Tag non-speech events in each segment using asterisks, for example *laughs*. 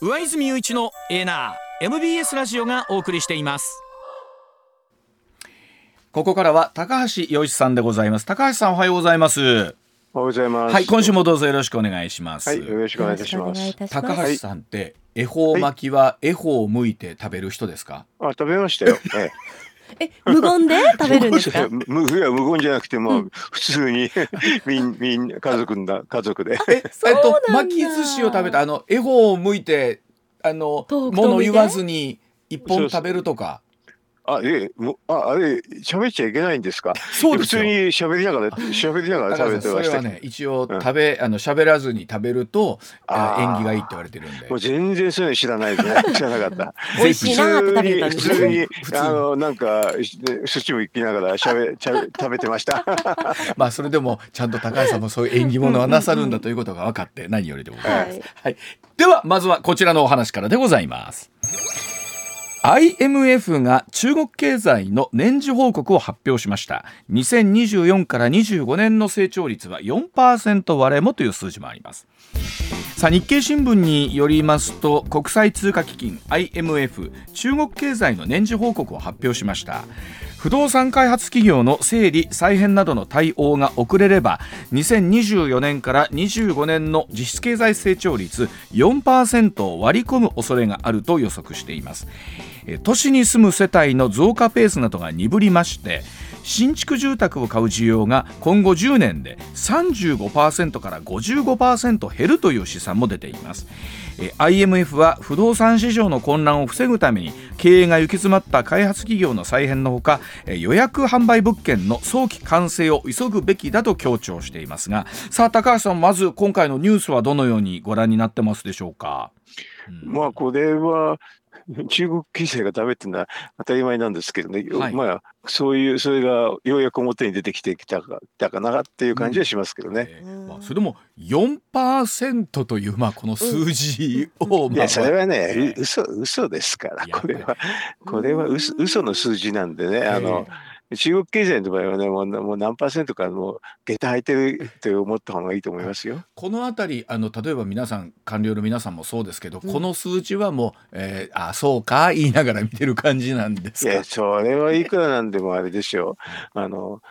上泉雄一のエナー MBS ラジオがお送りしています。ここからは高橋洋一さんでございます。高橋さんおはようございます。おはようございます。はい今週もどうぞよろしくお願いします、はい、よろしくお願いいたします。高橋さんって恵方巻きは恵方を剥いて食べる人ですか、あ、食べましたよ。ええ、無言で *laughs* 食べるんですか？え。むいや無言じゃなくても、う普通に *laughs* みんみんな家族だ家族で。えそうなんだえっと巻き寿司を食べたあの恵方を剥いてあの物飛びで言わずに一本食べるとかあ、え、もあ、あれ喋っちゃいけないんですか？そうですよ普通に喋りながら喋りながら食べてました。それはね一応食べ、あの喋らずに食べるとあ縁起がいいって言われてるんでもう全然そういうの知らないですね。*laughs* 知らなかった。美味しいなーって食べてたんです普通にね。普通にあのなんか寿司も行きながらしゃべしゃべ食べてました。*laughs* まあそれでもちゃんと高橋さんもそういう縁起物はなさるんだということが分かって何よりでございます。はいはい、ではまずはこちらのお話からでございます。IMF が中国経済の年次報告を発表しました。2024から25年の成長率は4%割れもという数字もあります。さあ日経新聞によりますと国際通貨基金 IMF 中国経済の年次報告を発表しました。不動産開発企業の整理再編などの対応が遅れれば2024年から25年の実質経済成長率4%を割り込む恐れがあると予測しています。都市に住む世帯の増加ペースなどが鈍りまして新築住宅を買う需要が今後10年で35%から55%減るという試算も出ています。え IMF は不動産市場の混乱を防ぐために経営が行き詰まった開発企業の再編のほかえ予約販売物件の早期完成を急ぐべきだと強調していますがさあ高橋さんまず今回のニュースはどのようにご覧になってますでしょうか、まあこれは *laughs* 中国経済がダメっていうのは当たり前なんですけどね、はい。まあそういうそれがようやく表に出てきてきたかたかなっていう感じはしますけどね。えーまあ、それでも4%という、まあ、この数字を、まあいやそれはね、えう嘘嘘ですからこれは。これは嘘嘘の数字なんでね、あの中国経済の場合はねもうもう何パーセントかもう下駄履いてるって思った方がいいと思いますよ。このあたりあの例えば皆さん官僚の皆さんもそうですけど、この数字はもう、えーあそうか言いながら見てる感じなんですか？いやそれはいくらなんでもあれでしょう。あの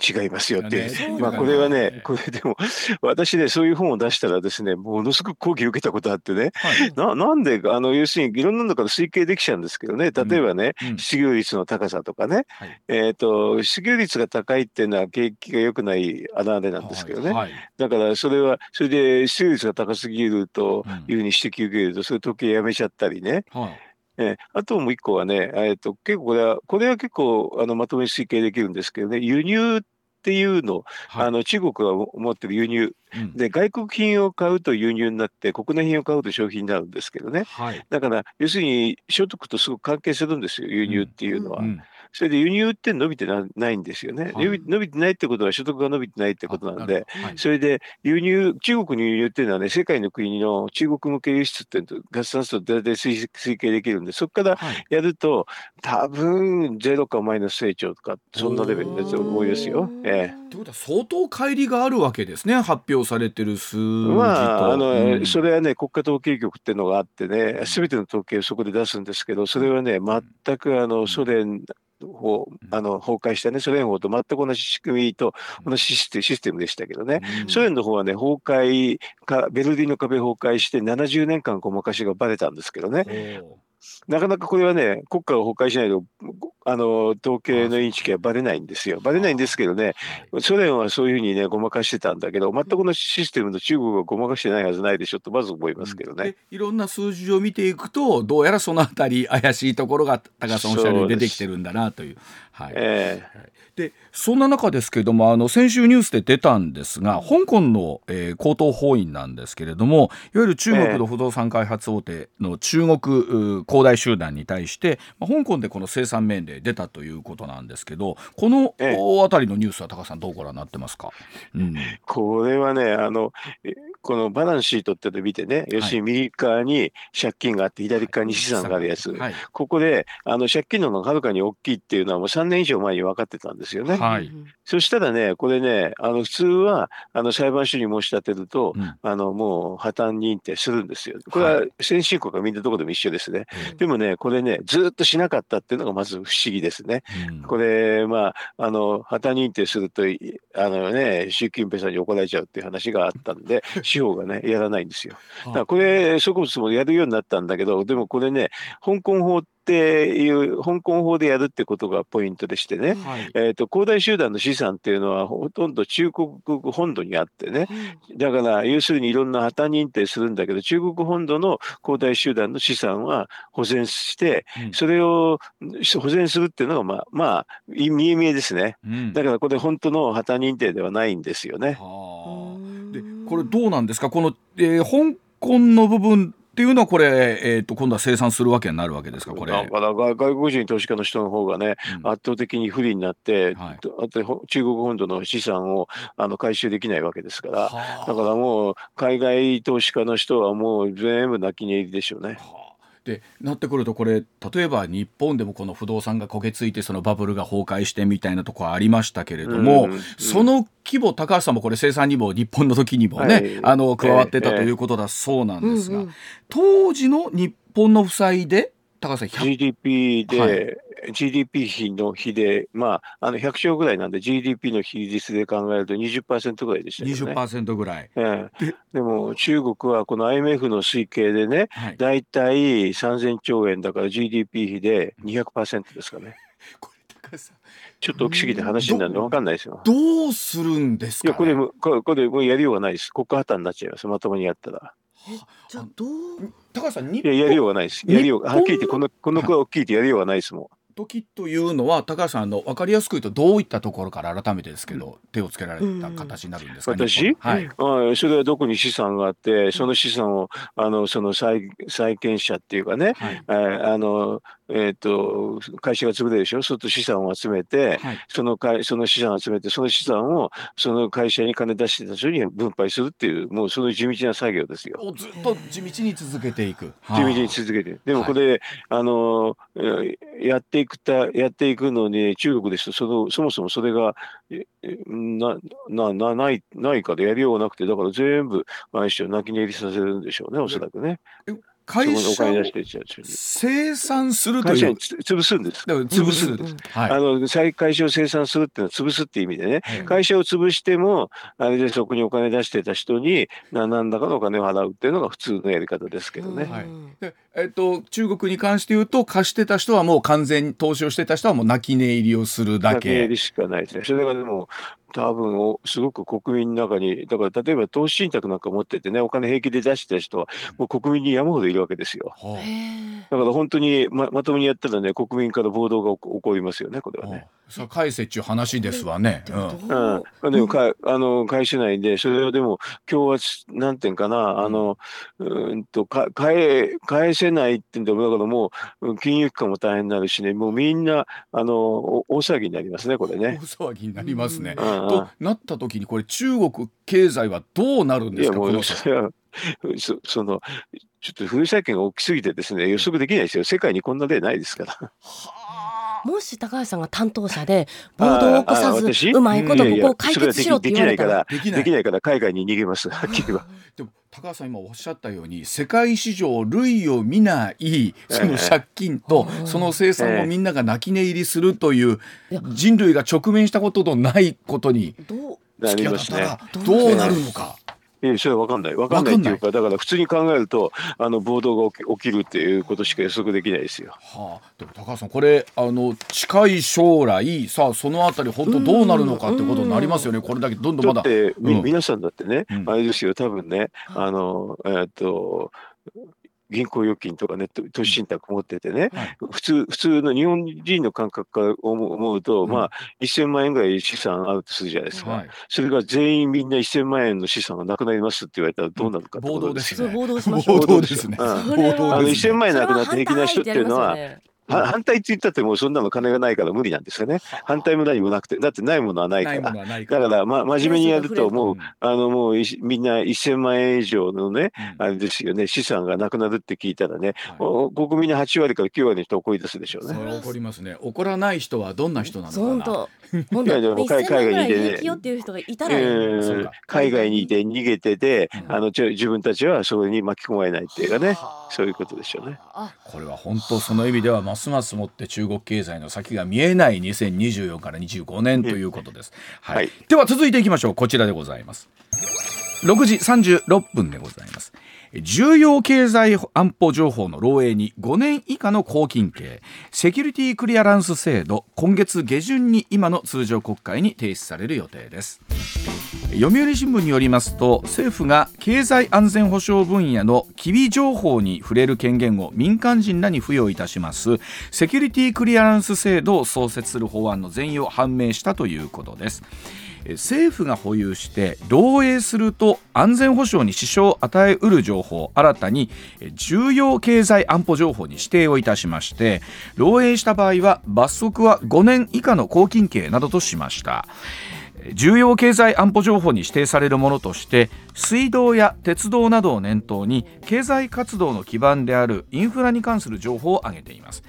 違いますよっていう。ねまあこれはねね、これでも私ねそういう本を出したらですねものすごく抗議を受けたことあってね。はい。ななんであの要するにいろんなのから推計できちゃうんですけどね。例えばね、うん。失業率の高さとかね、はい。えー、と失業率が高いっていうのは景気が良くない穴でなんですけどね、はい。だからそれはそれで失業率が高すぎるとうん。いうふうに指摘を受けるとそれ時計やめちゃったりね、はいえーあともう一個はね、えー、と結構これはこれは結構あのまとめ推計できるんですけどね輸入っていうの,、はい。あの中国が持ってる輸入。うん。で外国品を買うと輸入になって国内品を買うと消費になるんですけどね。はい。だから要するに所得とすごく関係するんですよ輸入っていうのは。うんそれで輸入って伸びてなないんですよね、はい。伸びてないってことは所得が伸びてないってことなんで、はい。それで輸入、中国の輸入っていうのはね、世界の国の中国向け輸出っていうのと合算すると大体推推計できるんで、そこからはい。やると、多分ゼロかマイナス成長とか、そんなレベルだと思いますよ。えってことは相当乖離があるわけですね発表されてる数字えと。まあ、あの、うん。それはね、国家統計局っていうのがあってね、すべての統計をそこで出すんですけど、それはね、全くあのソ連法あの崩壊したね、ソ連法と全く同じ仕組みと同じシステムでしたけどね、うん。ソ連の方はね、崩壊か、ベルリンの壁崩壊して70年間ごまかしがバレたんですけどね、なかなかこれはね、国家が崩壊しないと、あの統計のインチキはばれないんですよ。ばれないんですけどね、ソ連はそういうふうにね、ごまかしてたんだけど、全くこのシステムと中国がごまかしてないはずないでしょと、まず思いますけどね。でいろんな数字を見ていくと、どうやらそのあたり、怪しいところが高橋さんおっしゃるように出てきてるんだなという。はいえでそんな中ですけれどもあの先週ニュースで出たんですが香港の、えー、高等法院なんですけれどもいわゆる中国の不動産開発大手の中国恒大集団に対して、まあ、香港でこの生産命令出たということなんですけどこの、ええ。大あたりのニュースは高橋さんどうご覧になってますか、うん。これはね、あの、えこのバランスシートって見てね、要するに右側に借金があって、左側に資産があるやつ。はい。ここで、あの借金の方がはるかに大きいっていうのはもう3年以上前に分かってたんですよね。はいそしたらね、これね、あの普通はあの裁判所に申し立てると、うんあのもう破綻認定するんですよ。これは先進国はみんなどこでも一緒ですね。でもね、これね、ずっとしなかったっていうのがまず不思議ですね。うんこれ、まあ、あの破綻認定すると、いあのね、習近平さんに怒られちゃうっていう話があったんで、*laughs* 司法がね、やらないんですよ。だからこれ、植物もやるようになったんだけど、でもこれね、香港法っていう、香港法でやるってことがポイントでしてね、はい。えー、と恒大集団の資産っていうのはほとんど中国本土にあってね、だから要するにいろんな破綻認定するんだけど、中国本土の恒大集団の資産は保全して、うん。それを保全するっていうのが、まあ、まあ、い見え見えですね。うん。だからこれ、本当の破綻認定ではないんですよね。はあ。でこれどうなんですか？この、えー香港の部分っていうのはこれ、えー、と今度は生産するわけになるわけですかこれ。だから外外国人投資家の人の方がね、うん。圧倒的に不利になって、はい。あとほ中国本土の資産をあの回収できないわけですから、はあ。だからもう海外投資家の人はもう全部泣き寝入りでしょうね。はあでなってくるとこれ例えば日本でもこの不動産が焦げついてそのバブルが崩壊してみたいなところありましたけれども、うんうんその規模高橋さんもこれ生産にも日本の時にもね、はい。あの加わってたええ。ということだそうなんですが、当時の日本の負債で高橋さん100 GDP で、はい GDP 比の比で、まあ、あの100兆ぐらいなんで GDP の比率で考えると20%ぐらいでしたけどね。20%ぐらい。ええででも中国はこの IMF の推計でね、はい、だいたい3000兆円だから GDP 比で200%ですかね。*laughs* これ高橋さんちょっと大きすぎて話になるの分かんないですよ。どうするんですか、いや、これも、これこれもうやりようがないです。国家破綻になっちゃいます。まともにやったら。じゃあどう高橋さん日いや、やりようがないです。やりようはっきり言って、この、この子は大きいってやりようがないですもん。時というのは高橋さんあの分かりやすく言うとどういったところから改めてですけど、手をつけられた形になるんですか、私日本はい、はい、それはどこに資産があって、その資産を、あの、その債、債権者っていうかね、はい。えーあの、えっ、と、会社が潰れるでしょ？そうすると資産を集めて、はいその会、その資産を集めて、その資産を、その会社に金出してた人に分配するっていう、もうその地道な作業ですよ。をずっと地道に続けていく。地道に続けて。でもこれ、あの、えーやっていくた、やっていくのに、中国ですと、その、そもそもそれが、ええな、な、な、ない、ないからやりようがなくて、だから全部、あれし泣き寝入りさせるんでしょうね、おそらくね。会社を。生産するという会社潰すんです。潰す。うんうんうんはい。あの再会社を生産するっていうのは潰すっていう意味でね、はい会社を潰しても、あれでそこにお金出してた人にな何らかのお金を払うっていうのが普通のやり方ですけどね。はいでえっと、中国に関して言うと貸してた人はもう完全に投資をしてた人はもう泣き寝入りをするだけ泣き寝入り。しかないですね。それがでも、多分おすごく国民の中に、だから例えば投資信託なんか持っててね、お金平気で出してた人は、もう国民に山ほどいるわけですよ。はあへだから本当にままともにやったらね、国民から暴動が起こりますよね、これはね。それ返せっちゅう話ですわね。うんどうん、でもか、あの会社内で、それをでも、今日はなんていうかな、あの、うーんとか返返せないってんでも、だからもう、金融機関も大変になるしね、もうみんな、あの、お大騒ぎになりますね、これ大ね。騒ぎになりますね。うんうんとなった時にこれ中国経済はどうなるんですか？*laughs* そそその、ちょっと風債権が大きすぎてですね、予測できないですよ。世界にこんな例ないですから。もし高橋さんが担当者で暴動を起こさずうまいことここを解決しろって言われたら。できないから、できない。から海外に逃げます、はっきりは。でも高橋さん今おっしゃったように世界市場類を見ないその借金とええその生産をみんなが泣き寝入りするという人類が直面したことのないことにどうな突き。当たったらどうなるのか。えそれは分かんない。分かんないっていうかだから普通に考えるとあの暴動が起き起きるっていうことしか予測できないですよ。はあ、でも高橋さんこれあの近い将来さあそのあたり本当どうなるのかってことになりますよね。これだけどんどんまだ。だって、みうん。皆さんだってね、うん。あれですよ。多分ねあのえーっと銀行預金とかねと投資信託持っててね、はい。普通普通の日本人の感覚から思う思うと、うん。まあ1000万円ぐらい資産あるとするじゃないですか、はい、それが全員みんな1000万円の資産がなくなりますって言われたらどうなるかってことですよ暴動ですね。そう暴動ですね。あの暴動ですね。1000万円なくなって平気な人っていうのは反対って言ったってもうそんなの金がないから無理なんですよね。反対も何もなくて、だってないものはないから。から。だから、ま、真面目にやると、もう、うんあの、もうみんな1000万円以上のね、うん。あれですよね、資産がなくなるって聞いたらね、はい。お国民の8割から9割の人怒り出すでしょうね。怒りますね。怒らない人はどんな人なのかな。本当。本いやで当も海海外にいてね。っていう人がいたえら海外にいて逃げてて、うん。あのちょ自分たちはそれに巻き込まれないっていうかね。はあ。そういうことでしょうね。あこれは本当その意味ではますますもって中国経済の先が見えない2024から25年ということです。はい。はいでは続いていきましょう。こちらでございます。6時36分でございます。重要経済安保情報の漏洩に5年以下の拘禁刑セキュリティクリアランス制度今月下旬に今の通常国会に提出される予定です読売新聞によりますと政府が経済安全保障分野の機微情報に触れる権限を民間人らに付与いたします。セキュリティクリアランス制度を創設する法案の全容を判明したということです。政府が保有して漏洩すると安全保障に支障を与えうる情報新たに重要経済安保情報に指定をいたしまして漏洩した場合は罰則は5年以下の拘禁刑などとしました。重要経済安保情報に指定されるものとして水道や鉄道などを念頭に経済活動の基盤であるインフラに関する情報を挙げています。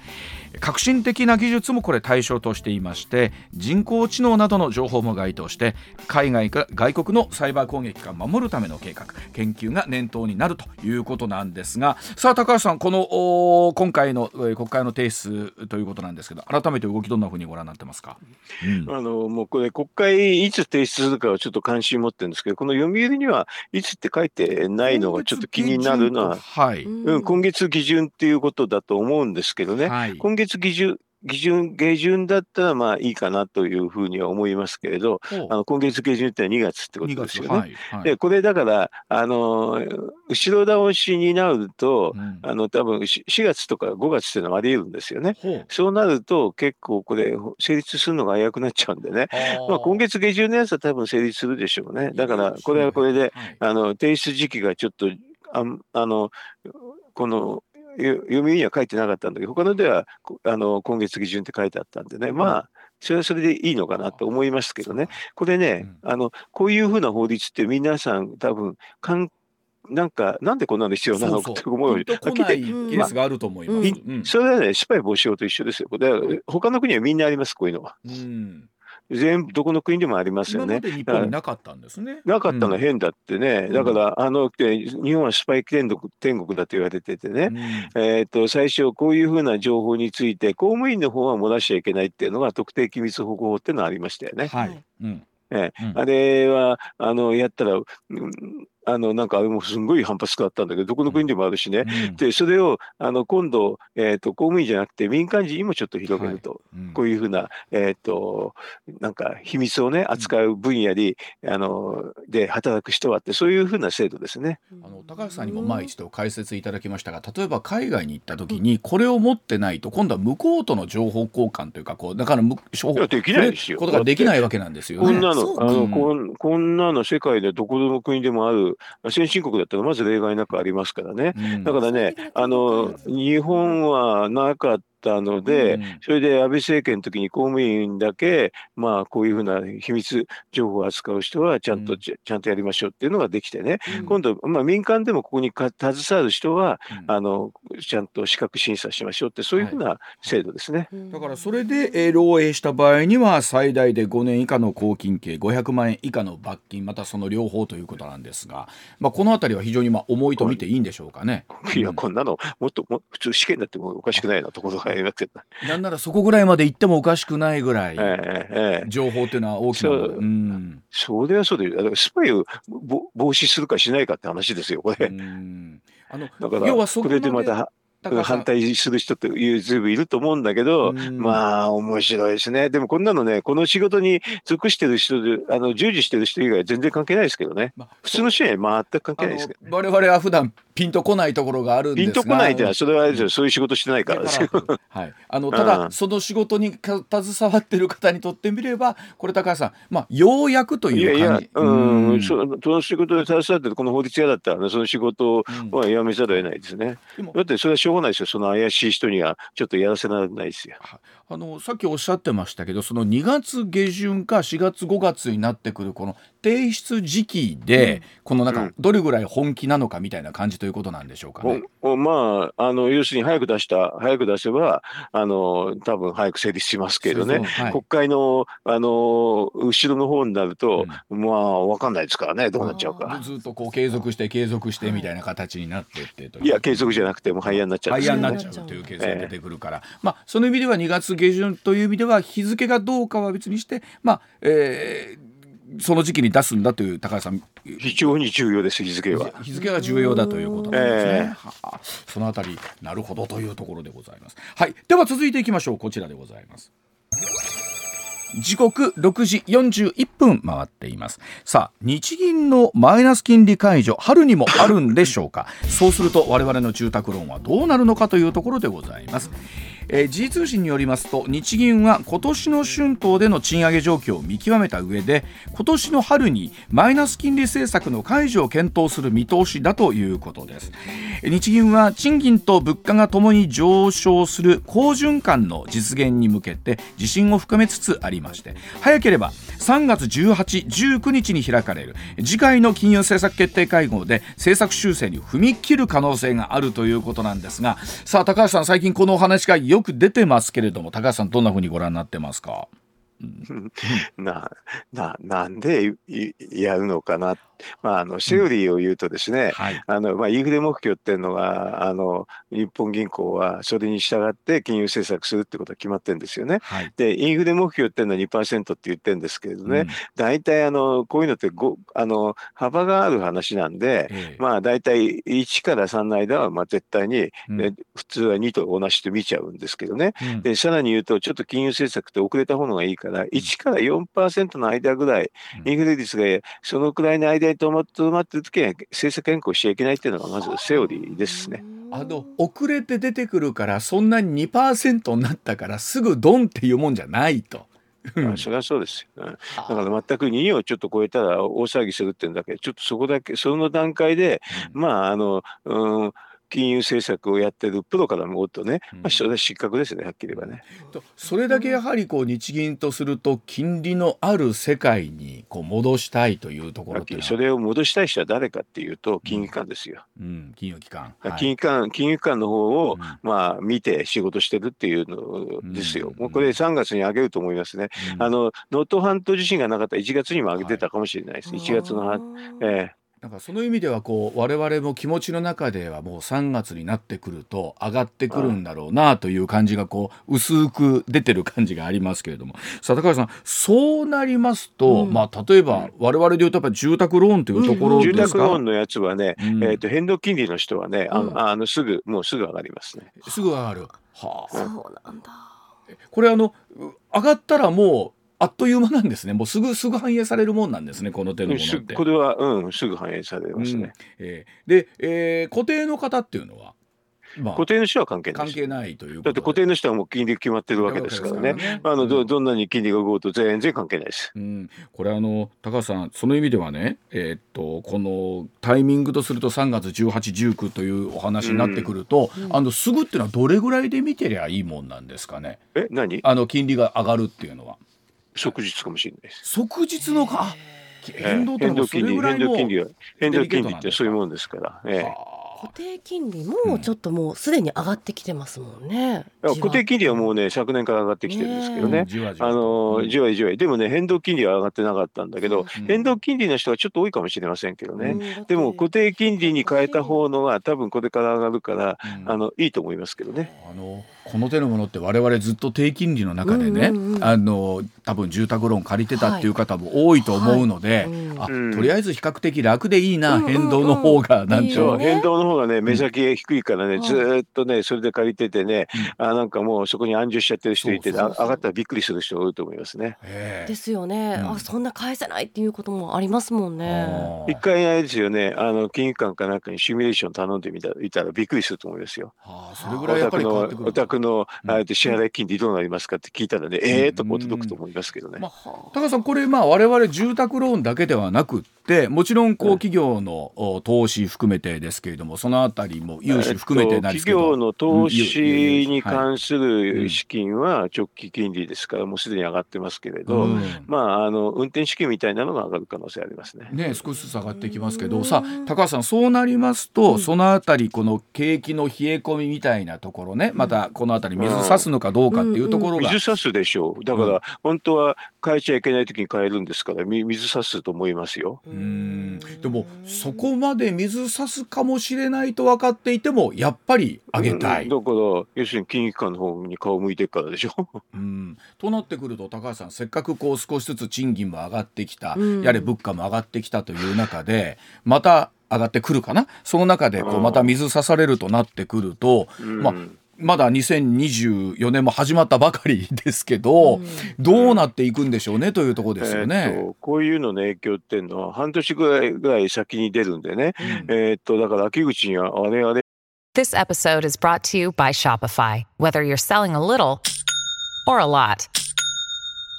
革新的な技術もこれ対象としていまして人工知能などの情報も該当して海外か外国のサイバー攻撃から守るための計画研究が念頭になるということなんですがさあ高橋さんこのお今回のえー国会の提出ということなんですけど改めて動きどんなふうにご覧になってますか、うん。あのもうこれ国会いつ提出するかはちょっと関心持ってるんですけどこの読売にはいつって書いてないのがちょっと気になるのは、はい、うん、今月下旬っていうことだと思うんですけどね、はい。今月下旬下旬下旬だったらまあいいかなというふうには思いますけれどあの今月下旬ってのは2月ってこと2ですよね。月はいはいでこれだからあの後ろ倒しになると、うんあの多分し4月とか5月っていうのはあり得るんですよね。そうなると結構これ成立するのが危うくなっちゃうんでね。まあ、今月下旬のやつは多分成立するでしょうね。だからこれはこれではいあの提出時期がちょっとあんあのこのよ読みには書いてなかったんだけど他のではこあの今月下旬って書いてあったんでね。まあそれはそれでいいのかなと思いますけどね。これね、あのこういうふうな法律って皆さん多分かんなんかなんでこんなの必要なのかって思うよりピンとこはっきりないケースがあると思います。ピうん。それはね失敗防止法と一緒ですよ。だから他の国はみんなありますこういうのは。うん全部どこの国でもありますよね。日本になかったんですね。なかったのは変だってね、んだから、あので日本はスパイ天国天国だと言われててね、うんえー、と最初、こういうふうな情報について、公務員の方は漏らしちゃいけないっていうのが特定機密保護法っていうのがありましたよね。はい。うんええうんあれはあのやったら、うんあのなんかあれもすんごい反発があったんだけど、どこの国でもあるしね。うんでそれをあの今度、えー、と公務員じゃなくて民間人にもちょっと広げると、うんこういうふうな、えー、となんか秘密をね扱う分野に、あので働く人はってそういうふうな制度ですね。あの高橋さんにも前一度解説いただきましたが例えば海外に行った時にこれを持ってないと今度は向こうとの情報交換というかこうだからむ情報できないですよことができないわけなんですよね。こんなの、あの、うんこん、こんなの世界でどこの国でもある、先進国だったらまず例外なくありますからね。うんだからね、あの、日本はなかったので、うん。それで安倍政権の時に公務員だけ、まあ、こういうふうな秘密情報を扱う人はちゃんと、うん。ちゃちゃんとやりましょうっていうのができてね、うん。今度、まあ、民間でもここにか携わる人は、うん。あの、ちゃんと資格審査しましょうってそういうふうな制度ですね。だからそれで、えー、漏洩した場合には最大で5年以下の拘禁刑500万円以下の罰金またその両方ということなんですが、まあ、この辺りは非常にまあ重いと見ていいんでしょうかね。いやこんなのもっとも普通試験だってもおかしくないなところがありますけど、なんならそこぐらいまで行ってもおかしくないぐらい、ええええ。情報っていうのは大きな、そう。うん。それはそうでだからスパイをぼ防止するかしないかって話ですよこれ。うん。あのだから要はそこままで反対する人っていうずいぶんいると思うんだけど、うん。まあ面白いですね。でもこんなのね、この仕事に属してる人で、あの従事してる人以外は全然関係ないですけどね。まあ普通の人には全く関係あないですけど。の我々は普段ピンとこないところがあるんですが。ピンとこないってのは、それはあれですよそういう仕事してないからですよ。はい、あのただ、うんその仕事にか携わってる方にとってみればこれ高橋さん、まあ、ようやくといやいやいう感じ、うん、うん。そその仕事に携わってるこの法律家だったらね、その仕事うん。はやめざるを得ないですね。だってそれはしょうがないですよ。その怪しい人にはちょっとやらせられないですよ。あのさっきおっしゃってましたけどその2月下旬か4月5月になってくるこの提出時期で、このなんどれぐらい本気なのかみたいな感じということなんでしょうか？ね。まあ、あの要するに早く出した、早く出せば、あの多分早く成立しますけどね、はい。国会のあの後ろの方になると、まあ、分かんないですからね、どうなっちゃうか。ずっとこう継続して継続してみたいな形になってっていや、継続じゃなくて、もう廃案になっちゃう廃案になっちゃうというケースが出てくるから、まあその意味では2月下旬という意味では日付がどうかは別にしてまあ、えーその時期に出すんだという高橋さん非常に重要です、日付は。日付が重要だということなんですね。ええはあそのあたりなるほどというところでございます。はい、では続いていきましょう。こちらでございます。時刻6時41分回っていますさあ日銀のマイナス金利解除春にもあるんでしょうか？そうすると我々の住宅ローンはどうなるのかというところでございます、えー、時通信によりますと日銀は今年の春闘での賃上げ状況を見極めた上で今年の春にマイナス金利政策の解除を検討する見通しだということです。日銀は賃金と物価がともに上昇する好循環の実現に向けて自信を深めつつありまして早ければ3月18、19日に開かれる次回の金融政策決定会合で政策修正に踏み切る可能性があるということなんですがさあ高橋さん最近このお話がよく出てますけれども高橋さんどんなふうにご覧になってますか？*laughs* な、*laughs* な、なんでやるのかなっ。まあ、あの、セオリーを言うとですね、はい。あの、まあ、インフレ目標っていうのが、あの、日本銀行はそれに従って金融政策するってことは決まってるんですよね。はい。で、インフレ目標っていうのは2%って言ってるんですけれどね、うん。大体あの、こういうのってご、あの、幅がある話なんで、ええ。まあ大体1から3の間はまあ絶対に、うん。ね普通は2と同じと見ちゃうんですけどね。うん。で、さらに言うと、ちょっと金融政策って遅れた方がいいから、1から4%の間ぐらい、うん。インフレ率がそのくらいの間にとまとどまってるときは、政策変更しちゃいけないっていうのがまずセオリーですね。あの遅れて出てくるからそんなに2%になったからすぐドンっていうもんじゃないと。うんあそれはそうですよ。うんだから全く2をちょっと超えたら大騒ぎするっていうんだけど、ちょっとそこだけ、その段階で、まあ、あの、うん、金融政策をやってるプロからもっとね、まあ、それは失格ですね、はっきり言えばね。とそれだけやはりこう日銀とすると金利のある世界にこう戻したいというところそれを戻したい人は誰かっていうと、金融機関ですよ。うん、金融機関、金はい。融機関、金融機関の方を、うん。まあ、見て仕事してるっていうのですよ。うん。もうこれ3月に上げると思いますね。うん。あの、能登半島地震がなかったら1月にも上げてたかもしれないです。1月のは、えなんかその意味ではこう我々も気持ちの中ではもう3月になってくると上がってくるんだろうなという感じがこう薄く出てる感じがありますけれども。さあ高橋さんそうなりますと、うん。まあ例えば我々で言うとやっぱり住宅ローンというところえですか、住宅ローンのやつはね、うん。えっ、と、変動金利の人はね、あうん。の、あのすぐ、もうすぐ上がりますね。すぐ上がる。はあ、そうなんだ。これあのう上がったらもうあっという間なんですね。もうすぐすぐ反映されるもんなんですね。この手のものすって。これは、うん、すぐ反映されますうんね。えーで、えー固定の方っていうのは、まあ固定の人は関係ない。関係ないということだって固定の人はもう金利決まってるわけですからね。ねあのどうんどんなに金利が動くと全然関係ないです。うん、これあの高橋さんその意味ではね、えーっとこのタイミングとすると3月1819というお話になってくると、あのすぐっていうのはどれぐらいで見てりゃいいもんなんですかね？え、何？あの金利が上がるっていうのは即日かもしれないです。即日のか？ええ変動と変動金利、変動金利は、変動金利ってそういうもんですから。ええはあ固定金利もちょっともうすでに上がってきてますもんね。いや固定金利はもうね、昨年から上がってきてるんですけどね。あのうんじわじわでもね、変動金利は上がってなかったんだけど、うん変動金利の人はちょっと多いかもしれませんけどね。うんでも固定金利に変えた方のが多分これから上がるから、うんあのいいと思いますけどね。あのこの手のものって我々ずっと低金利の中でね、うんうんうん。あの多分住宅ローン借りてたっていう方も多いと思うので、はいうんあうん。とりあえず比較的楽でいいな、うん変動の方がなんうのそう、ね。変動の方がね、目先が低いからね、うん。ずーっとね、それで借りててね、あなんかもうそこに安住しちゃってる人いて、そうそうそうあ上がったらびっくりする人が多いと思いますね。ええ。ですよね、うん。あそんな返せないっていうこともありますもんね。一回あれですよね、あの金融機関かなんかにシミュレーション頼んでみたいたらびっくりすると思いますよ。あーそれぐらいやっぱり変わってくる。お宅の、支払い金利どうなりますかって聞いたらね、ええー、とこう届くと思いますけどね。まあ高橋さんこれまあ我々住宅ローンだけではなくってもちろんこう企業のお投資含めてですけれどもそのあたりも融資含めてなんですけど、えっと企業の投資にはい関する資金は直帰金利ですから、もうすでに上がってますけれど、うん。まあ、あの運転資金みたいなのが上がる可能性ありますね。ね、少しずつ上がってきますけど。さあ高橋さんそうなりますと、そのあたりこの景気の冷え込みみたいなところねまたこのあたり水差すのかどうかっていうところが、水差すでしょう。だかうん。ら、本当は変えちゃいけない時に変えるんですから、み水差すと思いますよ。うーん。でもそこまで水差すかもしれないと分かっていてもやっぱり上げたい。うんだから、要するに金融機関の方に顔向いてるからでしょ。*laughs* うん、となってくると高橋さんせっかくこう少しずつ賃金も上がってきた、うん。やれ物価も上がってきたという中でまた上がってくるかな？その中でこううんまた水差されるとなってくると、うん。まあまだ2024年も始まったばかりですけど、うんどうなっていくんでしょうねというところですよえーね。とこういうのの影響っていうのは半年ぐらいぐらい先に出るんでね、うんえーっとだから秋口にはあれあれ This episode is brought to you by Shopify. Whether you're selling a little or a lot,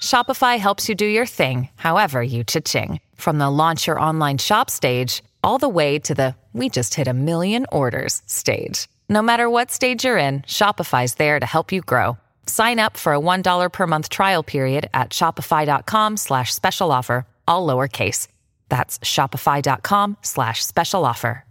Shopify helps you do your thing, however you cha-ching. From the launch your online shop stage, all the way to the we just hit a million orders stage. No matter what stage you're in, Shopify's there to help you grow. Sign up for a $1 per month trial period at shopify.com slash special offer, all lowercase. That's shopify.com slash special offer.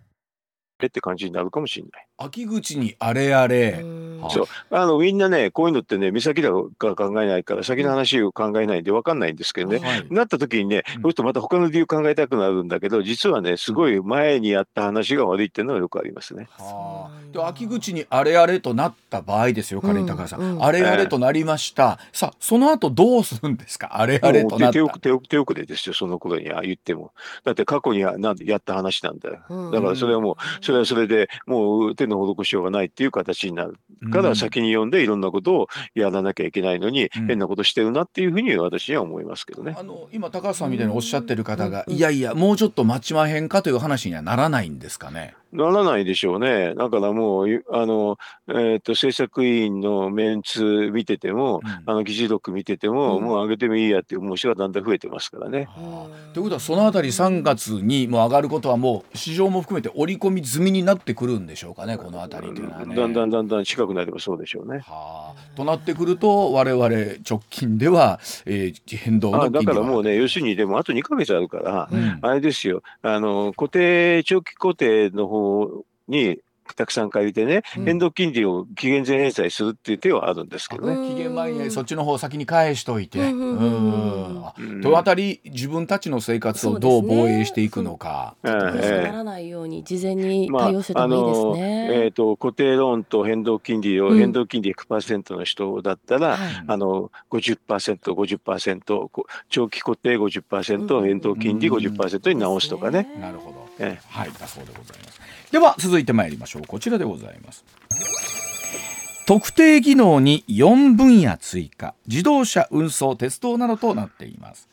って感じになるかもしれない。 秋口にあれあれ、そう。あのみんなねこういうのってね目先だか考えないから先の話を考えないんで分かんないんですけどね、はい。なった時にね、うん。そうするとまた他の理由考えたくなるんだけど実はねすごい前にやった話が悪いっていうのはよくありますね。はあ、で秋口にあれあれとなった場合ですよ仮に高橋さん、うん。うん。あれあれとなりました、さあその後どうするんですか？あれあれとなった。手遅手遅手遅れですよその頃には言っても。だって過去にはなんやった話なんだよ。うん。だからそれはもうそれはそれでもう手の施しようがないっていう形になる。から先に読んでいろんなことをやらなきゃいけないのにうん。変なことしてるなっていうふうに私には思いますけどね。あの今高橋さんみたいにおっしゃってる方が、うん。いやいやもうちょっと待ちまへんかという話にはならないんですかね？ならないでしょうね。だからもう、ゆあの、えっ、と、政策委員のメンツ見てても、うんあの、議事録見てても、うんもう上げてもいいやっていう、もう人がだんだん増えてますからね。はあということはそのあたり3月にもう上がることはもう市場も含めて織り込み済みになってくるんでしょうかねこのあたりというのはね。だんだんだんだん近くなればそうでしょうね。はあ、となってくると我々直近では、えー変動のあだからもうね、ね、要するに、でもあと2ヶ月あるから、うんあれですよ、あの、固定、長期固定の方に、たくさん借りてね、うん。変動金利を期限前返済するっていう手はあるんですけどね。期限前にそっちの方を先に返しといて、うんうんうんうん。あうん。とあたり自分たちの生活をどう防衛していくのか。ええ。苦しくならないように事前に対応してたがいいですのね。えー、と固定ローンと変動金利を、うん。変動金利100%の人だったら、はい。あの50%、50%、こ長期固定50%、うん変動金利50%に直すとかね。なるほど。ええはい、だそうでございます。では続いて参りましょう。こちらでございます。特定技能に4分野追加自動車運送鉄道などとなっています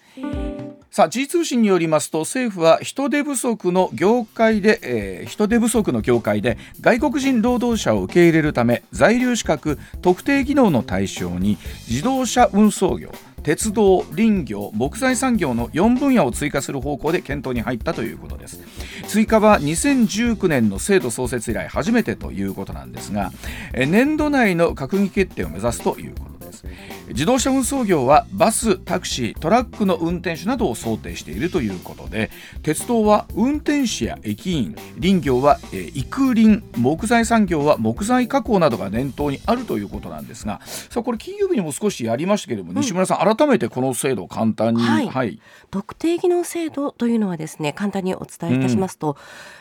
さあ G 通信によりますと政府は人手不足の業界で、えー人手不足の業界で外国人労働者を受け入れるため在留資格特定技能の対象に自動車運送業鉄道林業木材産業の4分野を追加する方向で検討に入ったということです追加は2019年の制度創設以来初めてということなんですが年度内の閣議決定を目指すということ。です。自動車運送業はバスタクシートラックの運転手などを想定しているということで鉄道は運転士や駅員林業は、えー、育林木材産業は木材加工などが念頭にあるということなんですがさあこれ金曜日にも少しやりましたけれども、うん、西村さん改めてこの制度を簡単に、はい、はい、特定技能制度というのはですね簡単にお伝えいたしますと、うん、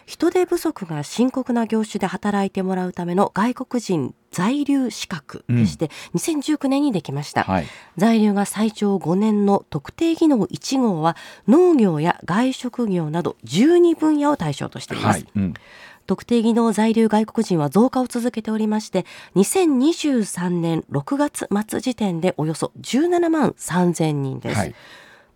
人手不足が深刻な業種で働いてもらうための外国人在留資格でして、うん、2019年にできました、はい、在留が最長5年の特定技能1号は農業や外食業など12分野を対象としています、はい。うん、特定技能在留外国人は増加を続けておりまして2023年6月末時点でおよそ17万3000人です、はい、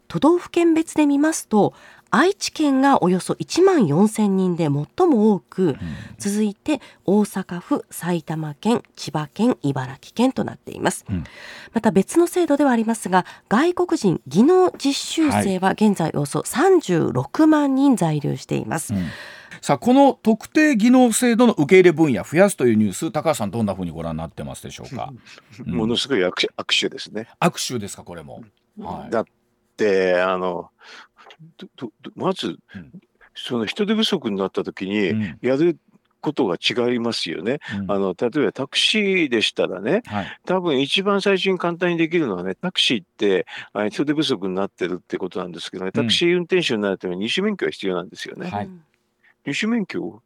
都道府県別で見ますと愛知県がおよそ1万4000人で最も多く、うん、続いて大阪府埼玉県千葉県茨城県となっています、うん、また別の制度ではありますが外国人技能実習生は現在およそ36万人在留しています、うん。さあこの特定技能制度の受け入れ分野増やすというニュース高橋さんどんなふうにご覧になってますでしょうか、ものすごい握手ですね。握手ですかこれも、はい、だってあのまず、その人手不足になった時にやることが違いますよね、うん、あの例えばタクシーでしたらね、はい、多分一番最初に簡単にできるのはねタクシーって人手不足になってるってことなんですけどねタクシー運転手になるために二種免許が必要なんですよね。はい、二種免許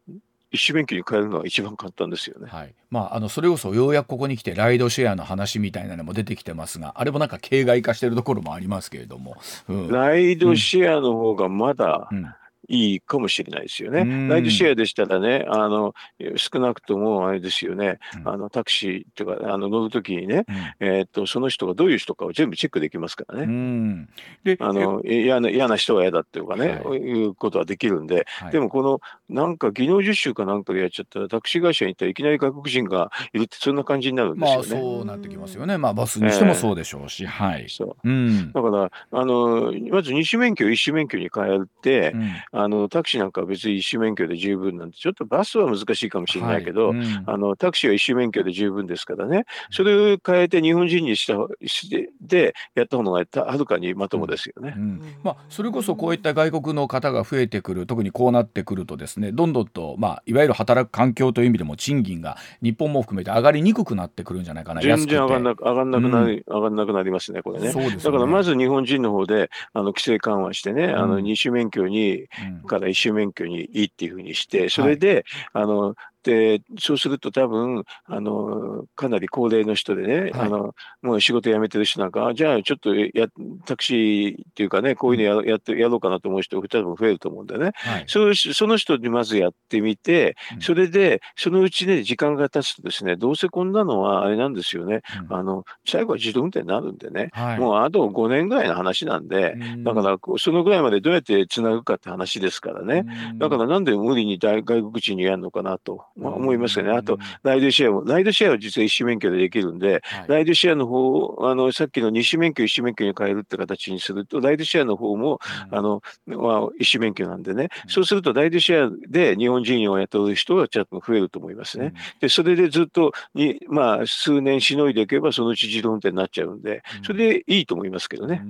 一種免許に変えるのは一番簡単ですよね。はい。まああのそれこそようやくここに来てライドシェアの話みたいなのも出てきてますが、あれもなんか形骸化してるところもありますけれども。うん、ライドシェアの方がまだ、うんいいかもしれないですよね。ライドシェアでしたらね、あの少なくともあれですよね、うん、あのタクシーとかあの乗るときにね、うん、えー、っと、その人がどういう人かを全部チェックできますからね。うん、であの嫌な嫌な人は嫌だっていうかね、はい、いうことはできるんで、はい、でもこのなんか技能実習かなんかでやっちゃったら、タクシー会社に行ったらいきなり外国人がいるって、そんな感じになるんですよね。まあ、そうなってきますよね。まあ、バスにしてもそうでしょうし、えー、はい。そう。うん、だからあの、まず二種免許、一種免許に変えて、あのタクシーなんかか別に一種免許で十分なんで、ちょっとバスは難しいかもしれないけど、はいうん、あのタクシーは一種免許で十分ですからね、それを変えて日本人にしたしてでやった方がはるかにまともですよね、うん。うん、まあ、それこそこういった外国の方が増えてくる、特にこうなってくると、ですねどんどんと、まあ、いわゆる働く環境という意味でも賃金が日本も含めて上がりにくくなってくるんじゃないかな、全然上がん。なく上がんなくなり、上がんなくなりますね、これね。ね。だからまず日本人の方であの規制緩和してね、あの二種免許に、から一種免許にいいっていうふうにして、それで、はい、あの、で、そうすると多分、あの、かなり高齢の人でね、はい、あの、もう仕事辞めてる人なんか、じゃあちょっとや、タクシーっていうかね、こういうのや,、やってやろうかなと思う人が多分増えると思うんだよね。はい、そその人にまずやってみて、それで、そのうちね、時間が経つとですね、どうせこんなのはあれなんですよね、うん、あの、最後は自動運転になるんでね、はい、もうあと5年ぐらいの話なんで、だから、そのぐらいまでどうやってつなぐかって話ですからね。だからなんで無理に外国人にやるのかなと、まあ、思いますよね。あと、ライドシェアも、ライドシェアは実は一種免許でできるんで、はい、ライドシェアの方あの、さっきの二種免許、一種免許に変えるって形にすると、ライドシェアの方も、うん、あの、まあ、一種免許なんでね、うん、そうするとライドシェアで日本人を雇う人がちょっと増えると思いますね。うん、で、それでずっとに、まあ、数年しのいでいけば、そのうち自動運転になっちゃうんで、それでいいと思いますけどね。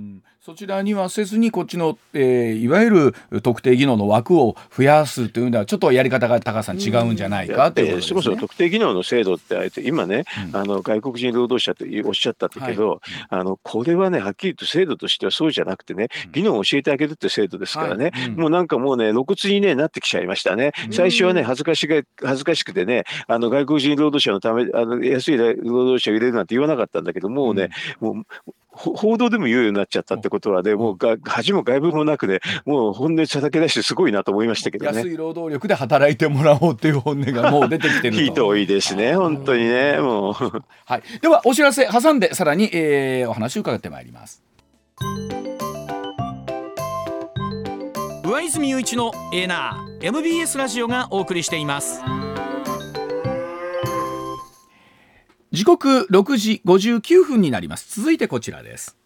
そちらにはせずに、こっちの、えー、いわゆる特定技能の枠を増やすというのは、ちょっとやり方が高さん違うんじゃないかということです、ね、そもそも特定技能の制度ってあえて、今ね、うん、あの外国人労働者とおっしゃったけど、はい、あのこれはね、はっきり言って制度としてはそうじゃなくてね、技能を教えてあげるって制度ですからね、はい。うん、もうなんかもうね、露骨に、ね、なってきちゃいましたね。最初はね、恥ずかしが恥ずかしくてね、あの外国人労働者のため、あの安い労働者を入れるなんて言わなかったんだけど、もうね、うん、もう報道でも言うようになっちゃったってことはね、もうが恥も外部もなくね、もう本音叩き出してすごいなと思いましたけどね。安い労働力で働いてもらおうっていう本音が *laughs* もう出てきてると。ひどいですね、本当にね、もう。はい。では、お知らせ挟んで、さらに、えー、お話を伺ってまいります。上泉雄一のエーナー MBS ラジオがお送りしています。時刻6時59分になります。続いてこちらです。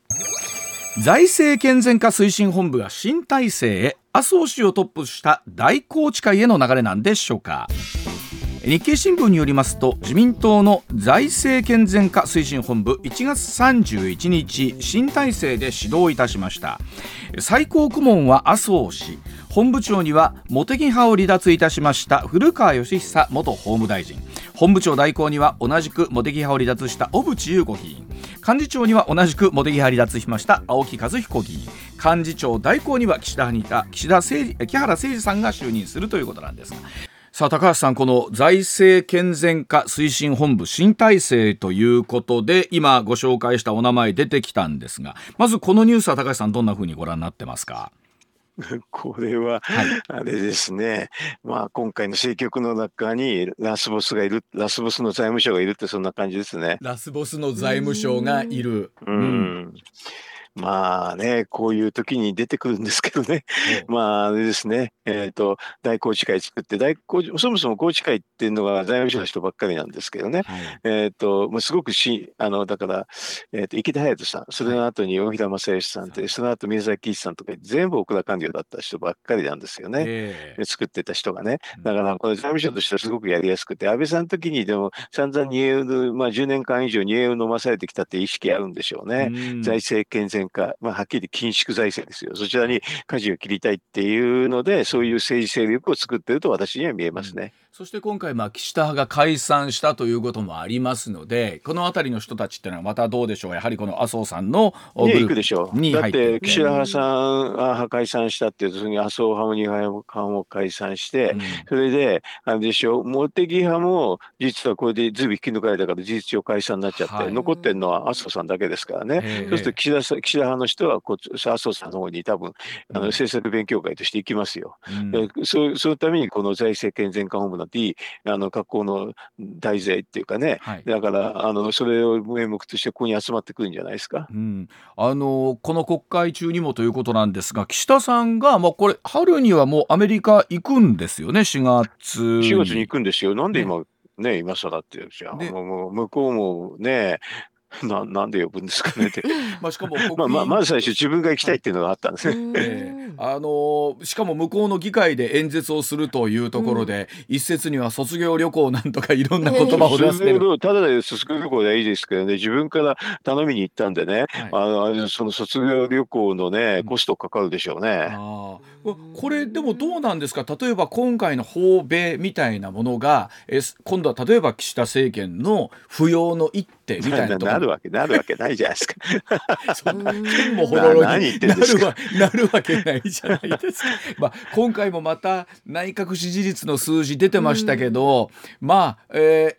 財政健全化推進本部が新体制へ麻生氏をトップした大宏池会への流れなんでしょうか。日経新聞によりますと自民党の財政健全化推進本部1月31日新体制で始動いたしました。最高顧問は麻生氏。本部長には茂木派を離脱いたしました古川義久元法務大臣。本部長代行には同じく茂木派を離脱した小渕優子議員。幹事長には同じく茂木派離脱しました青木和彦議員。幹事長代行には岸田派にいた岸田誠木原誠二さんが就任するということなんですが。さあ高橋さんこの財政健全化推進本部新体制ということで今ご紹介したお名前出てきたんですがまずこのニュースは高橋さんどんなふうにご覧になってますか？*laughs* これは、あれですね、まあ今回の政局の中にラスボスがいる、ラスボスの財務省がいるってそんな感じですね。ラスボスの財務省がいる。うん。まあね、こういう時に出てくるんですけどね、まああれですね、えっ、ー、と、大宏池会作って、大宏そもそも宏池会っていうのが財務省の人ばっかりなんですけどね、はい、えっ、ー、と、まあ、すごくし、あの、だから、えっ、ー、と、池田隼人さん、それの後に大平正義さんって、その後宮崎一さんとか、全部奥田官僚だった人ばっかりなんですよね、えー、作ってた人がね。だから、この財務省としてはすごくやりやすくて、安倍さんの時にでも散々煮えう、まあ10年間以上煮えう飲まされてきたって意識あるんでしょうね。う財政健全か、まあ、はっきり緊縮財政ですよ。そちらに舵を切りたいっていうので、そういう政治勢力を作ってると私には見えますね。うんそして今回、まあ、岸田派が解散したということもありますので、この辺りの人たちっていうのは、またどうでしょう、やはりこの麻生さんのに行くでしょう。だって、岸田派さんが解散したっていうと、麻生派も二派も解散して、うん、それで、あれでしょう、茂木派も実はこれでずいぶん引き抜かれたから、事実上解散になっちゃって、はい、残ってるのは麻生さんだけですからね。そうすると岸田、岸田派の人はこう、麻生さんの方に多分、あの政策勉強会として行きますよ。うん、そそのためにこの財政健全化本部なんていい、あの格好の大勢っていうかね、はい、だからあのそれを名目としてここに集まってくるんじゃないですか、うん、あのこの国会中にもということなんですが岸田さんが、まあ、これ春にはもうアメリカ行くんですよね？4月4月に行くんですよ。なんで今、ねね、今更ってじゃあ、もう向こうもね、*laughs* ななんで呼ぶんですかねって。まあしかも *laughs* まあまあまず最初自分が行きたいっていうのがあったんですね。えー、あのしかも向こうの議会で演説をするというところで、うん、一説には卒業旅行なんとかいろんな言葉を出してる。*laughs* ただで卒業旅行でいいですけどね自分から頼みに行ったんでね、はい、あのその卒業旅行のねコストかかるでしょうね。あこれでもどうなんですか？例えば今回の訪米みたいなものがえ今度は例えば岸田政権の不要の一手みたいなところなるわけなるわけないじゃないですか。*laughs* そんな剣もほろろになるわなるわけないじゃないですか。まあ今回もまた内閣支持率の数字出てましたけど、まあ、えー、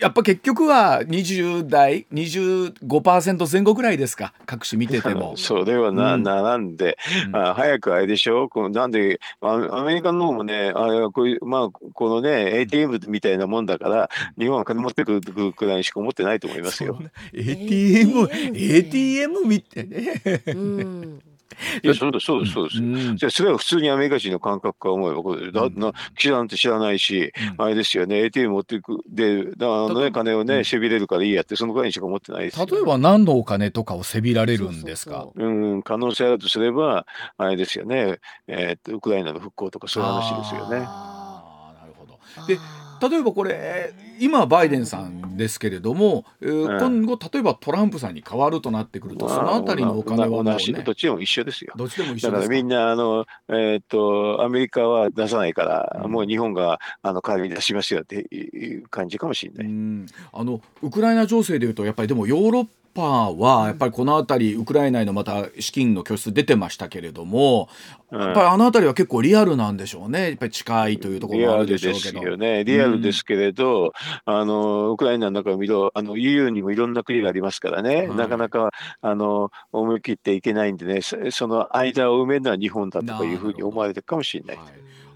やっぱ結局は20代25%前後ぐらいですか各種見てても。*laughs* それはな,、ん、なんで、うん、あ早くあれでしょ？このなんでアメリカの方もねあこういうまあこのね ATM みたいなもんだから日本は金持ってくるくらいしか思ってないと思いますよ。ATM ATM 見てね。うんいや、そうです、そうです、そうです。うん、じゃそれは普通にアメリカ人の感覚か思えばこれ、だな岸田なんて知らないし、うん、あれですよね、ATM 持っていく、で、だあのね、金をね、せびれるからいいやって、そのぐらいにしか思ってないです例えば何のお金とかをせびられるんですか？うん、可能性あるとすれば、あれですよね、えー、っと、ウクライナの復興とかそういう話ですよね。ああ、なるほど。で例えばこれ今バイデンさんですけれども、えー、今後例えばトランプさんに変わるとなってくると、そのあたりのお金はもう、ね、どっちでも一緒ですよ。どっちでも一緒だからみんなあの、えー、っとアメリカは出さないから、うん、もう日本があの代わりに出しますよっていう感じかもしれない。あのウクライナ情勢でいうとやっぱりでもヨーロッパはやっぱりこの辺りウクライナへのまた資金の拠出出てましたけれども、やっぱりあの辺りは結構リアルなんでしょうねやっぱり近いというところもあるでしょうけど。リアルですよね。リアルですけれど、うん、あのウクライナの中もいろあの EU にもいろんな国がありますからね、はい、なかなかあの思い切っていけないんでねその間を埋めるのは日本だとかいうふうに思われてるかもしれない。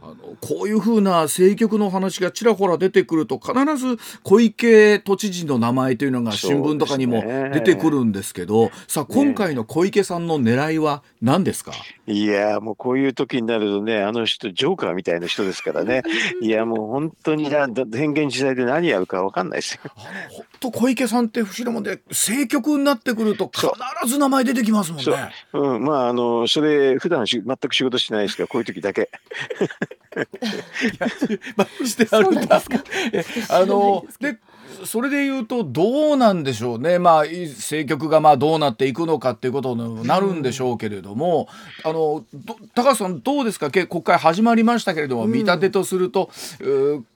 あのこういうふうな政局の話がちらほら出てくると必ず小池都知事の名前というのが新聞とかにも出てくるんですけど、ね、さあ今回の小池さんの狙いは何ですか、ね、いやもうこういう時になるとねあの人ジョーカーみたいな人ですからね *laughs* いやもう本当に変幻自在で何やるか分かんないですよ。本当小池さんって不思議なもんで政局になってくると必ず名前出てきますもんね。ううん、まああのそれ普段し全く仕事してないですからこういう時だけ。まあ、してあるんだ。あのでそれで言うとどうなんでしょうね、まあ、政局がまあどうなっていくのかっていうことになるんでしょうけれども、うん、あの高橋さんどうですか？国会始まりましたけれども、うん、見立てとすると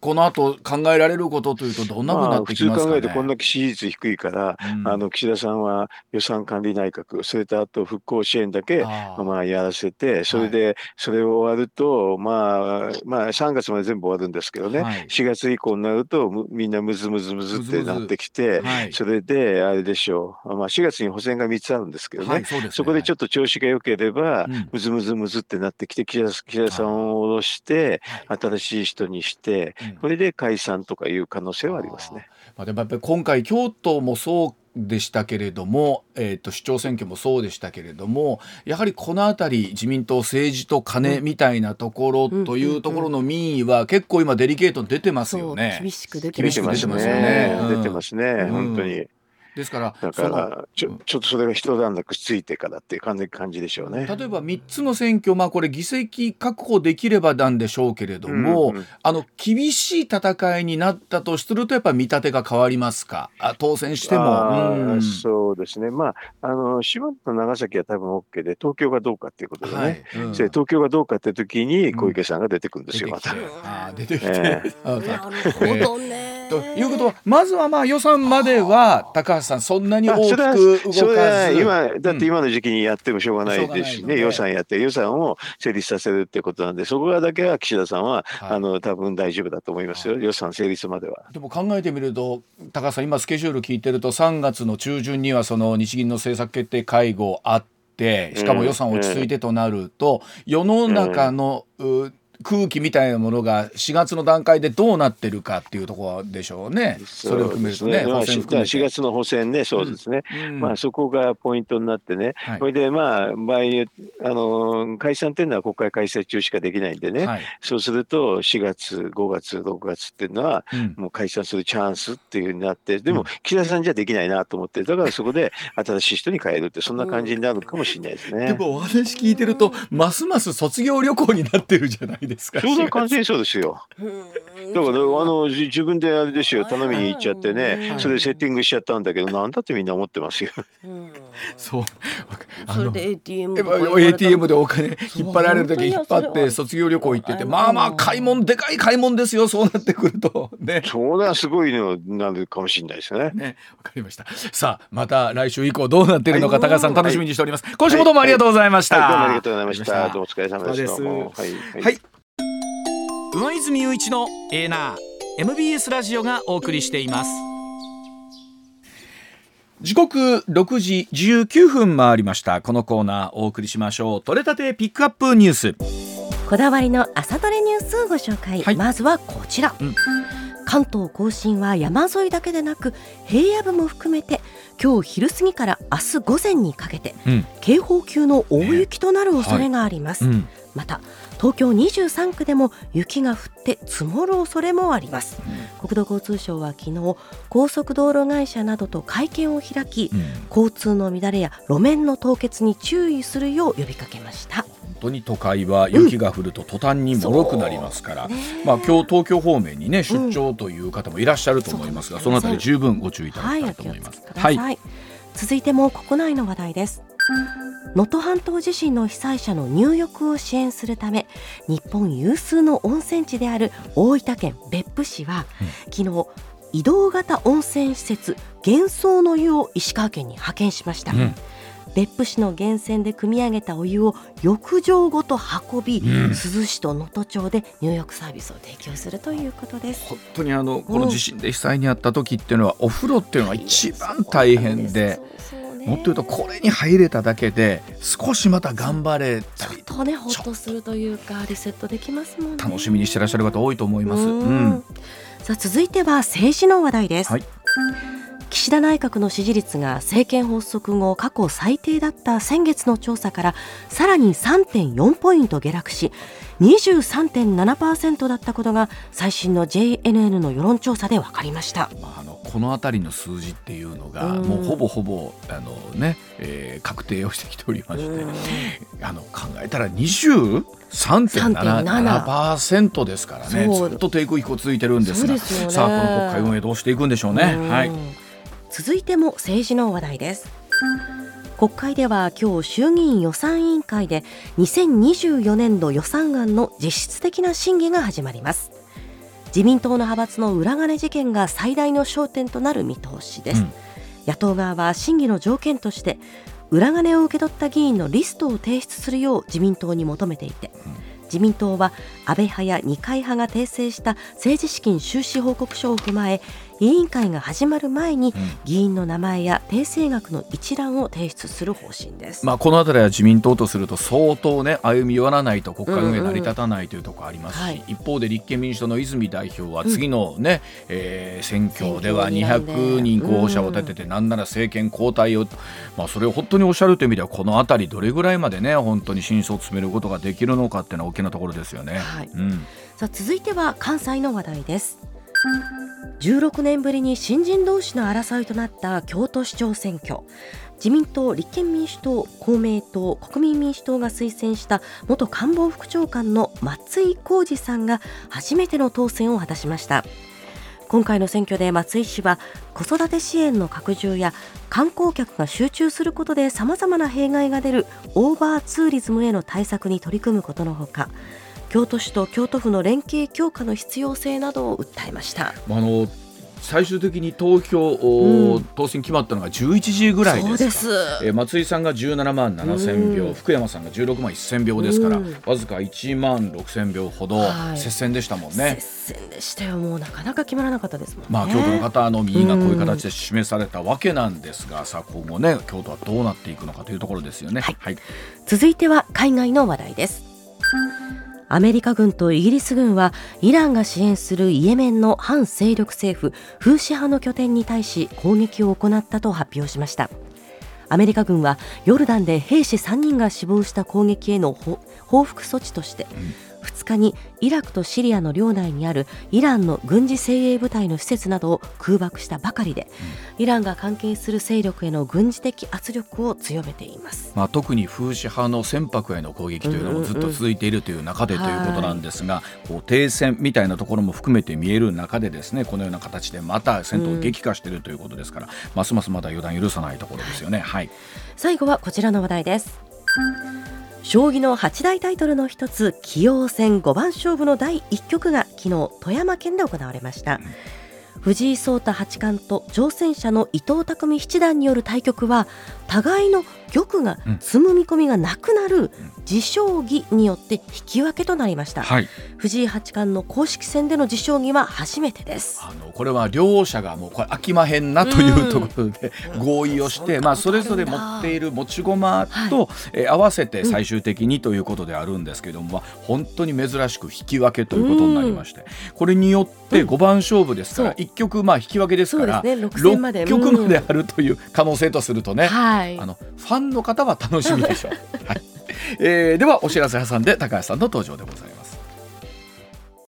この後考えられることというとどんなふうになってきますか、ね、まあ、普通考えてこんだけ支持率低いから、うん、あの岸田さんは予算管理内閣それとあと復興支援だけまあ、やらせてそれでそれを終わると、まあ、まあ3月まで全部終わるんですけどね、はい、4月以降になるとみんなムズムズムズってなってきて、はい、それであれでしょう、まあ、4月に補選が3つあるんですけどねはいそね、そこでちょっと調子が良ければ、ムズムズムズってなってきて岸田岸田さんを下ろして、新しい人にして、これで解散とかいう可能性はありますね。まあ、でもやっぱり今回京都もそうでしたけれども、えーと、市長選挙もそうでしたけれどもやはりこの辺り自民党政治と金みたいなところというところの民意は結構今デリケートに出てますよね。厳しく出てますね。出てますね。本当に。ですからだからちょちょっとそれが一段落ついてからっていう感じ感じでしょうね。例えば3つの選挙、まあ、これ議席確保できればなんでしょうけれども、うんうん、あの厳しい戦いになったとするとやっぱり見立てが変わりますか？あ当選しても、うん、そうですね。まああの島と長崎は多分 OK で東京がどうかっていうことでね、はい。うん、東京がどうかって時に小池さんが出てくるんですよ、うん、また。あ出てきて、え *laughs* ー、なるほどねということはまずはまあ予算までは高橋さんそんなに大きく動かず。今だって今の時期にやってもしょうがないですしね、うん、予算やって予算を成立させるってことなんでそこがだけは岸田さんは、はい、あの多分大丈夫だと思いますよ、予算成立までは。でも考えてみると高橋さん今スケジュール聞いてると3月の中旬にはその日銀の政策決定会合あってしかも予算落ち着いてとなると、世の中の、うん空気みたいなものが4月の段階でどうなってるかっていうところでしょうね。それを含めるとね。まあ、4月の補選ね、そうですね。うん、まあそこがポイントになってね。はい、それでまあ場合にあの解散っていうのは国会開催中しかできないんでね。はい、そうすると4月、5月、6月っていうのは、もう解散するチャンスっていうふうになって、でも岸田さんじゃできないなと思って、だからそこで新しい人に変えるってそんな感じになるかもしれないですね。でもお話聞いてるとますます卒業旅行になってるじゃないですか。ちょうど完成そうですよ。だからあの自分であれですよ頼みに行っちゃってね、それでセッティングしちゃったんだけどなんだってみんな思ってますよ。そう。*laughs* それで ATM で ATM でお金引っ張られる時引っ張って卒業旅行行っててまあまあ買い物でかい買い物ですよそうなってくると *laughs* ね。そうだすごいのなるかもしれないですね。ねわかりました。さあまた来週以降どうなってるのか、高橋さん楽しみにしております。今週もどうもありがとうございました。どうもありがとうございました。どうもお疲れ様です。はい。はい上泉雄一のエーナー MBS ラジオがお送りしています時刻6時19分回りました。このコーナーお送りしましょう。取れたてピックアップニュース。こだわりの朝トレニュースをご紹介、はい、まずはこちら、うん、関東甲信は山沿いだけでなく平野部も含めて今日昼過ぎから明日午前にかけて、うん、警報級の大雪となる恐れがあります、はいうん、また東京23区でも雪が降って積もる恐れもあります、うん、国土交通省は昨日高速道路会社などと会見を開き、うん、交通の乱れや路面の凍結に注意するよう呼びかけました。本当に都会は雪が降ると途端にもろくなりますから、うん。まあ今日東京方面にね出張という方もいらっしゃると思いますが、そのあたり十分ご注意いただきたいと思います。はい、はい、続いても国内の話題です。能登半島地震の被災者の入浴を支援するため日本有数の温泉地である大分県別府市は、うん、昨日移動型温泉施設幻想の湯を石川県に派遣しました、うん、別府市の源泉で汲み上げたお湯を浴場ごと運び、うん、珠洲市と能登町で入浴サービスを提供するということです。本当にあのこの地震で被災にあった時っていうのは、お風呂っていうのが一番大変で。もっと言うとこれに入れただけで少しまた頑張れたりちょっとねほっとするというかリセットできますもん、ね、楽しみにしてらっしゃる方多いと思います。うん、さあ続いては政治の話題です。はい。岸田内閣の支持率が政権発足後過去最低だった先月の調査からさらに3.4ポイント下落し23.7%だったことが最新の JNN の世論調査で分かりました、まあ、あのこの辺りの数字っていうのが、うん。もうほぼほぼあのね、えー確定をしてきておりまして、*laughs* あの考えたら23.7%ですからね。ずっと低空飛行続いてるんですがね。さあこの国会運営どうしていくんでしょうね。うん。はい。続いても政治の話題です。国会では今日衆議院予算委員会で2024年度予算案の実質的な審議が始まります自民党の派閥の裏金事件が最大の焦点となる見通しです、うん。野党側は審議の条件として裏金を受け取った議員のリストを提出するよう自民党に求めていて、自民党は安倍派や二階派が訂正した政治資金収支報告書を踏まえ委員会が始まる前に議員の名前や訂正額の一覧を提出する方針です。まあ、この辺りは自民党とすると相当ね歩み寄らないと国会運営成り立たないというところありますし、うんうんはい。一方で立憲民主党の泉代表は次のね、えー選挙では選挙にらんで200人候補者を立ててなんなら政権交代を、まあ、それを本当におっしゃるという意味ではこの辺りどれぐらいまでね本当に真相を詰めることができるのかっていうのは大きなところですよね。はい。うん。さあ続いては関西の話題です16年ぶりに新人同士の争いとなった京都市長選挙。自民党、立憲民主党、公明党、国民民主党が推薦した元官房副長官の松井浩二さんが初めての当選を果たしました。今回の選挙で松井氏は子育て支援の拡充や観光客が集中することでさまざまな弊害が出るオーバーツーリズムへの対策に取り組むことのほか京都市と京都府の連携強化の必要性などを訴えました。あの最終的に投票、うん当選決まったのが11時ぐらいそうです。えー松井さんが17万7000票、うん福山さんが16万1000票ですから、うんわずか1万6000票ほどはい接戦でしたもんね。接戦でしたよ。もうなかなか決まらなかったですもんね。まあ、京都の方の民意がこういう形で示されたわけなんですが、さあ今後ね京都はどうなっていくのかというところですよね。はいはい続いては海外の話題ですアメリカ軍とイギリス軍はイランが支援するイエメンの反勢力政府フーシ派の拠点に対し攻撃を行ったと発表しました。アメリカ軍はヨルダンで兵士3人が死亡した攻撃への報報復措置として、2日にイラクとシリアの領内にあるイランの軍事精鋭部隊の施設などを空爆したばかりで、イランが関係する勢力への軍事的圧力を強めています。まあ、特に風刺派の船舶への攻撃というのもずっと続いているという中でということなんですが、こう停戦みたいなところも含めて見える中でですねこのような形でまた戦闘を激化しているということですから、ますますまだ予断許さないところですよね。はい最後はこちらの話題です将棋の八大タイトルの一つ棋王戦五番勝負の第一局が昨日富山県で行われました。藤井聡太八冠と挑戦者の伊藤匠七段による対局は互いの玉がうん。積む見込みがなくなる持将棋によって引き分けとなりました、はい。藤井八冠の公式戦での持将棋は初めてです。あのこれは両者がもうこれ飽きまへんなというところで *laughs* 合意をして、まあ、それぞれ持っている持ち駒と、えー合わせて最終的にということであるんですけども、まあ本当に珍しく引き分けということになりまして、これによって5番勝負ですから、そう。1局まあ引き分けですからね。六戦まで。6局まであるという可能性とするとね、はい。あのファンの方は楽しみでしょう。はいえーではお知らせ挟んで高橋さんの登場でございます。